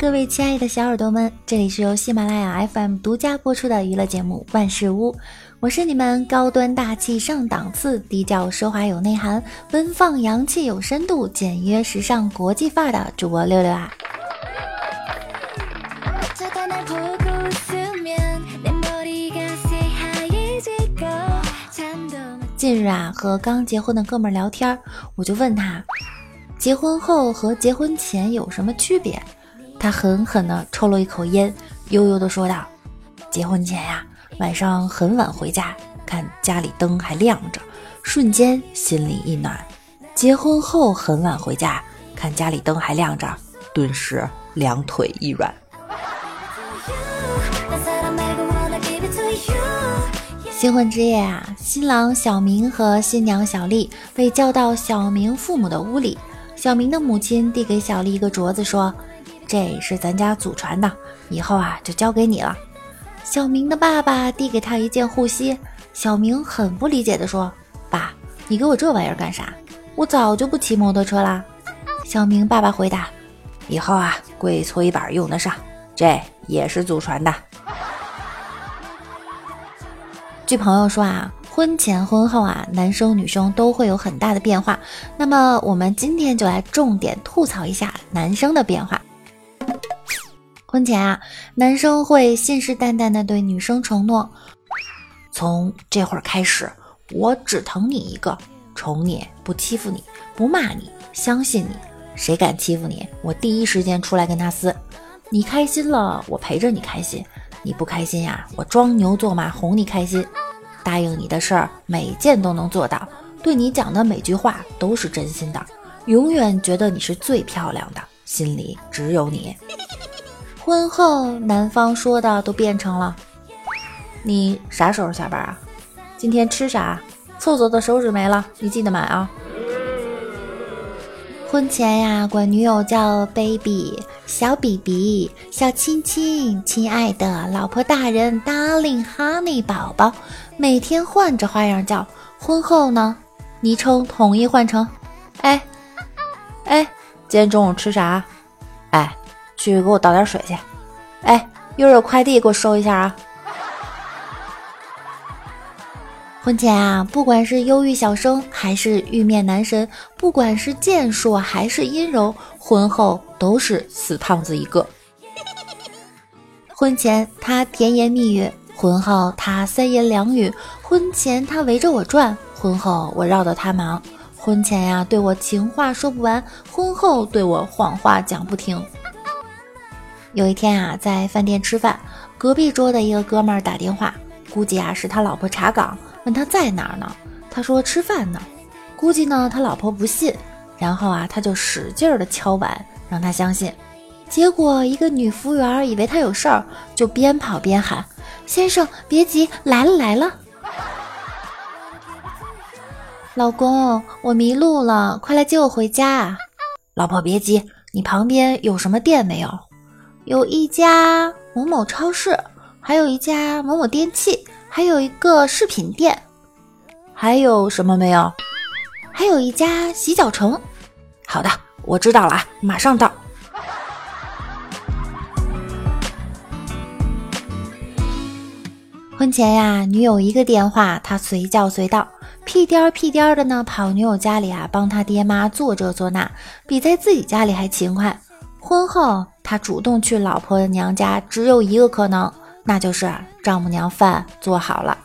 各位亲爱的小耳朵们，这里是由喜马拉雅 FM 独家播出的娱乐节目《万事屋》，我是你们高端大气上档次、低调奢华有内涵、奔放洋气有深度、简约时尚国际范儿的主播六六啊。近日啊，和刚结婚的哥们聊天，我就问他，结婚后和结婚前有什么区别？他狠狠地抽了一口烟，悠悠地说道：“结婚前呀，晚上很晚回家，看家里灯还亮着，瞬间心里一暖；结婚后很晚回家，看家里灯还亮着，顿时两腿一软。”新婚之夜啊，新郎小明和新娘小丽被叫到小明父母的屋里，小明的母亲递给小丽一个镯子，说。这是咱家祖传的，以后啊就交给你了。小明的爸爸递给他一件护膝，小明很不理解的说：“爸，你给我这玩意儿干啥？我早就不骑摩托车啦。”小明爸爸回答：“以后啊跪搓衣板用得上，这也是祖传的。”据朋友说啊，婚前婚后啊，男生女生都会有很大的变化。那么我们今天就来重点吐槽一下男生的变化。婚前啊，男生会信誓旦旦的对女生承诺，从这会儿开始，我只疼你一个，宠你，不欺负你，不骂你，相信你，谁敢欺负你，我第一时间出来跟他撕。你开心了，我陪着你开心；你不开心呀，我装牛做马哄你开心。答应你的事儿，每件都能做到；对你讲的每句话都是真心的，永远觉得你是最漂亮的，心里只有你。婚后，男方说的都变成了：“你啥时候下班啊？今天吃啥？厕所的手纸没了，你记得买啊。”婚前呀，管女友叫 baby、小 BB、小亲亲、亲爱的老婆大人、darling、honey 宝宝，每天换着花样叫。婚后呢，昵称统一换成：“哎，哎，今天中午吃啥？哎。”去给我倒点水去，哎，一会儿有快递给我收一下啊。婚前啊，不管是忧郁小生还是玉面男神，不管是健硕还是阴柔，婚后都是死胖子一个。婚前他甜言蜜语，婚后他三言两语；婚前他围着我转，婚后我绕着他忙。婚前呀，对我情话说不完，婚后对我谎话讲不停。有一天啊，在饭店吃饭，隔壁桌的一个哥们儿打电话，估计啊是他老婆查岗，问他在哪儿呢？他说吃饭呢。估计呢他老婆不信，然后啊他就使劲的敲碗，让他相信。结果一个女服务员以为他有事儿，就边跑边喊：“先生别急，来了来了。”老公，我迷路了，快来接我回家！老婆别急，你旁边有什么店没有？有一家某某超市，还有一家某某电器，还有一个饰品店，还有什么没有？还有一家洗脚城。好的，我知道了啊，马上到。婚前呀，女友一个电话，他随叫随到，屁颠儿屁颠儿的呢，跑女友家里啊，帮他爹妈做这做那，比在自己家里还勤快。婚后。他主动去老婆娘家，只有一个可能，那就是丈母娘饭做好了。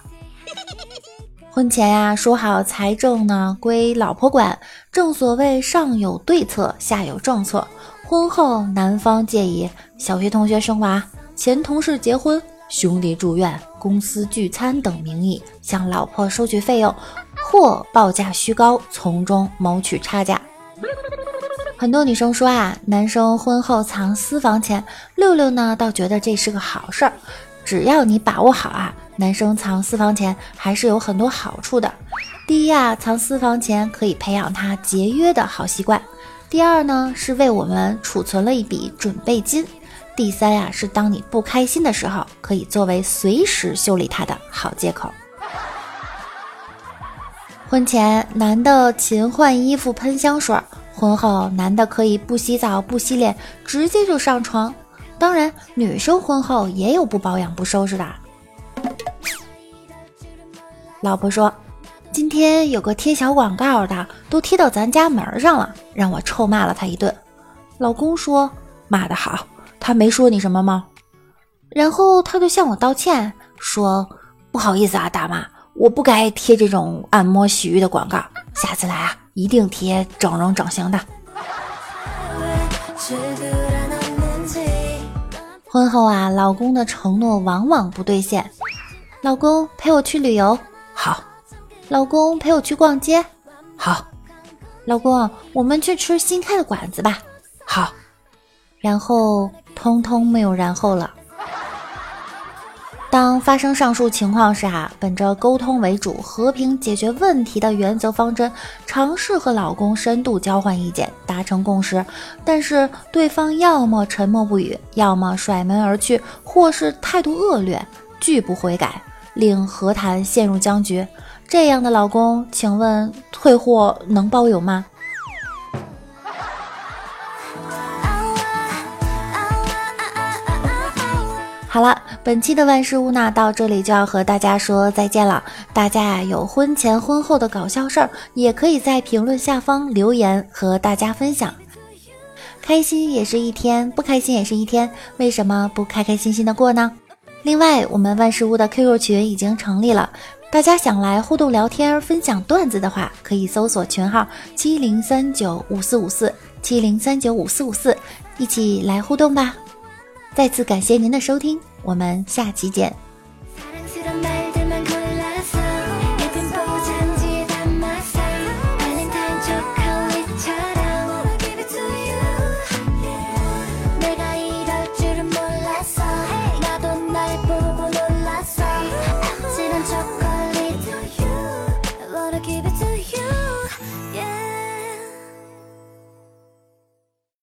婚前呀，说好财政呢归老婆管，正所谓上有对策，下有政策。婚后，男方借以小学同学生娃、前同事结婚、兄弟住院、公司聚餐等名义，向老婆收取费用，或报价虚高，从中谋取差价。很多女生说啊，男生婚后藏私房钱，六六呢倒觉得这是个好事儿。只要你把握好啊，男生藏私房钱还是有很多好处的。第一啊，藏私房钱可以培养他节约的好习惯；第二呢，是为我们储存了一笔准备金；第三呀，是当你不开心的时候，可以作为随时修理他的好借口。婚前，男的勤换衣服、喷香水。婚后，男的可以不洗澡、不洗脸，直接就上床。当然，女生婚后也有不保养不收拾的。老婆说：“今天有个贴小广告的，都贴到咱家门上了，让我臭骂了他一顿。”老公说：“骂得好，他没说你什么吗？”然后他就向我道歉，说：“不好意思啊，大妈，我不该贴这种按摩洗浴的广告，下次来啊，一定贴整容整形的。”婚后啊，老公的承诺往往不兑现。老公陪我去旅游，好；老公陪我去逛街，好；老公，我们去吃新开的馆子吧，好。然后通通没有然后了。当发生上述情况时啊，本着沟通为主、和平解决问题的原则方针，尝试和老公深度交换意见，达成共识。但是对方要么沉默不语，要么甩门而去，或是态度恶劣，拒不悔改，令和谈陷入僵局。这样的老公，请问退货能包邮吗？好了，本期的万事屋呢，到这里就要和大家说再见了。大家呀，有婚前婚后的搞笑事儿，也可以在评论下方留言和大家分享。开心也是一天，不开心也是一天，为什么不开开心心的过呢？另外，我们万事屋的 QQ 群已经成立了，大家想来互动聊天、分享段子的话，可以搜索群号七零三九五四五四七零三九五四五四，一起来互动吧。再次感谢您的收听，我们下期见。